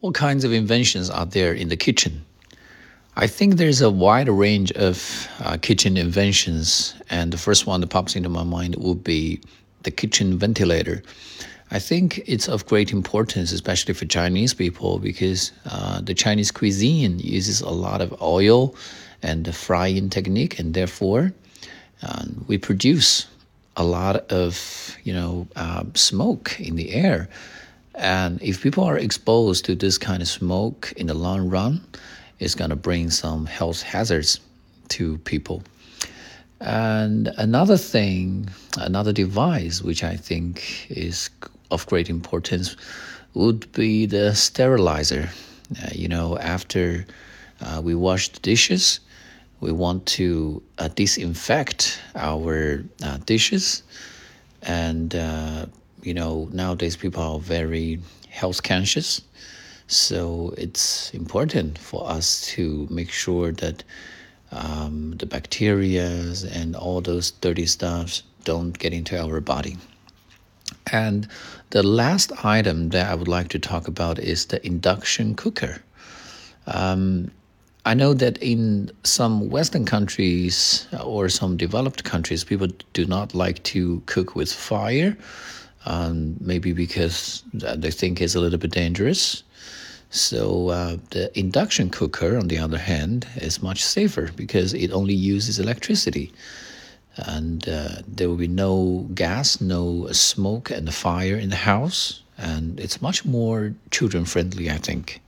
What kinds of inventions are there in the kitchen? I think there's a wide range of uh, kitchen inventions, and the first one that pops into my mind would be the kitchen ventilator. I think it's of great importance, especially for Chinese people, because uh, the Chinese cuisine uses a lot of oil and the frying technique, and therefore uh, we produce a lot of you know uh, smoke in the air. And if people are exposed to this kind of smoke in the long run, it's going to bring some health hazards to people. And another thing, another device which I think is of great importance would be the sterilizer. Uh, you know, after uh, we wash the dishes, we want to uh, disinfect our uh, dishes and uh, you know, nowadays people are very health conscious. So it's important for us to make sure that um, the bacteria and all those dirty stuffs don't get into our body. And the last item that I would like to talk about is the induction cooker. Um, I know that in some Western countries or some developed countries, people do not like to cook with fire um, maybe because they think it's a little bit dangerous. So uh, the induction cooker, on the other hand, is much safer because it only uses electricity, and uh, there will be no gas, no smoke and fire in the house, and it's much more children friendly, I think.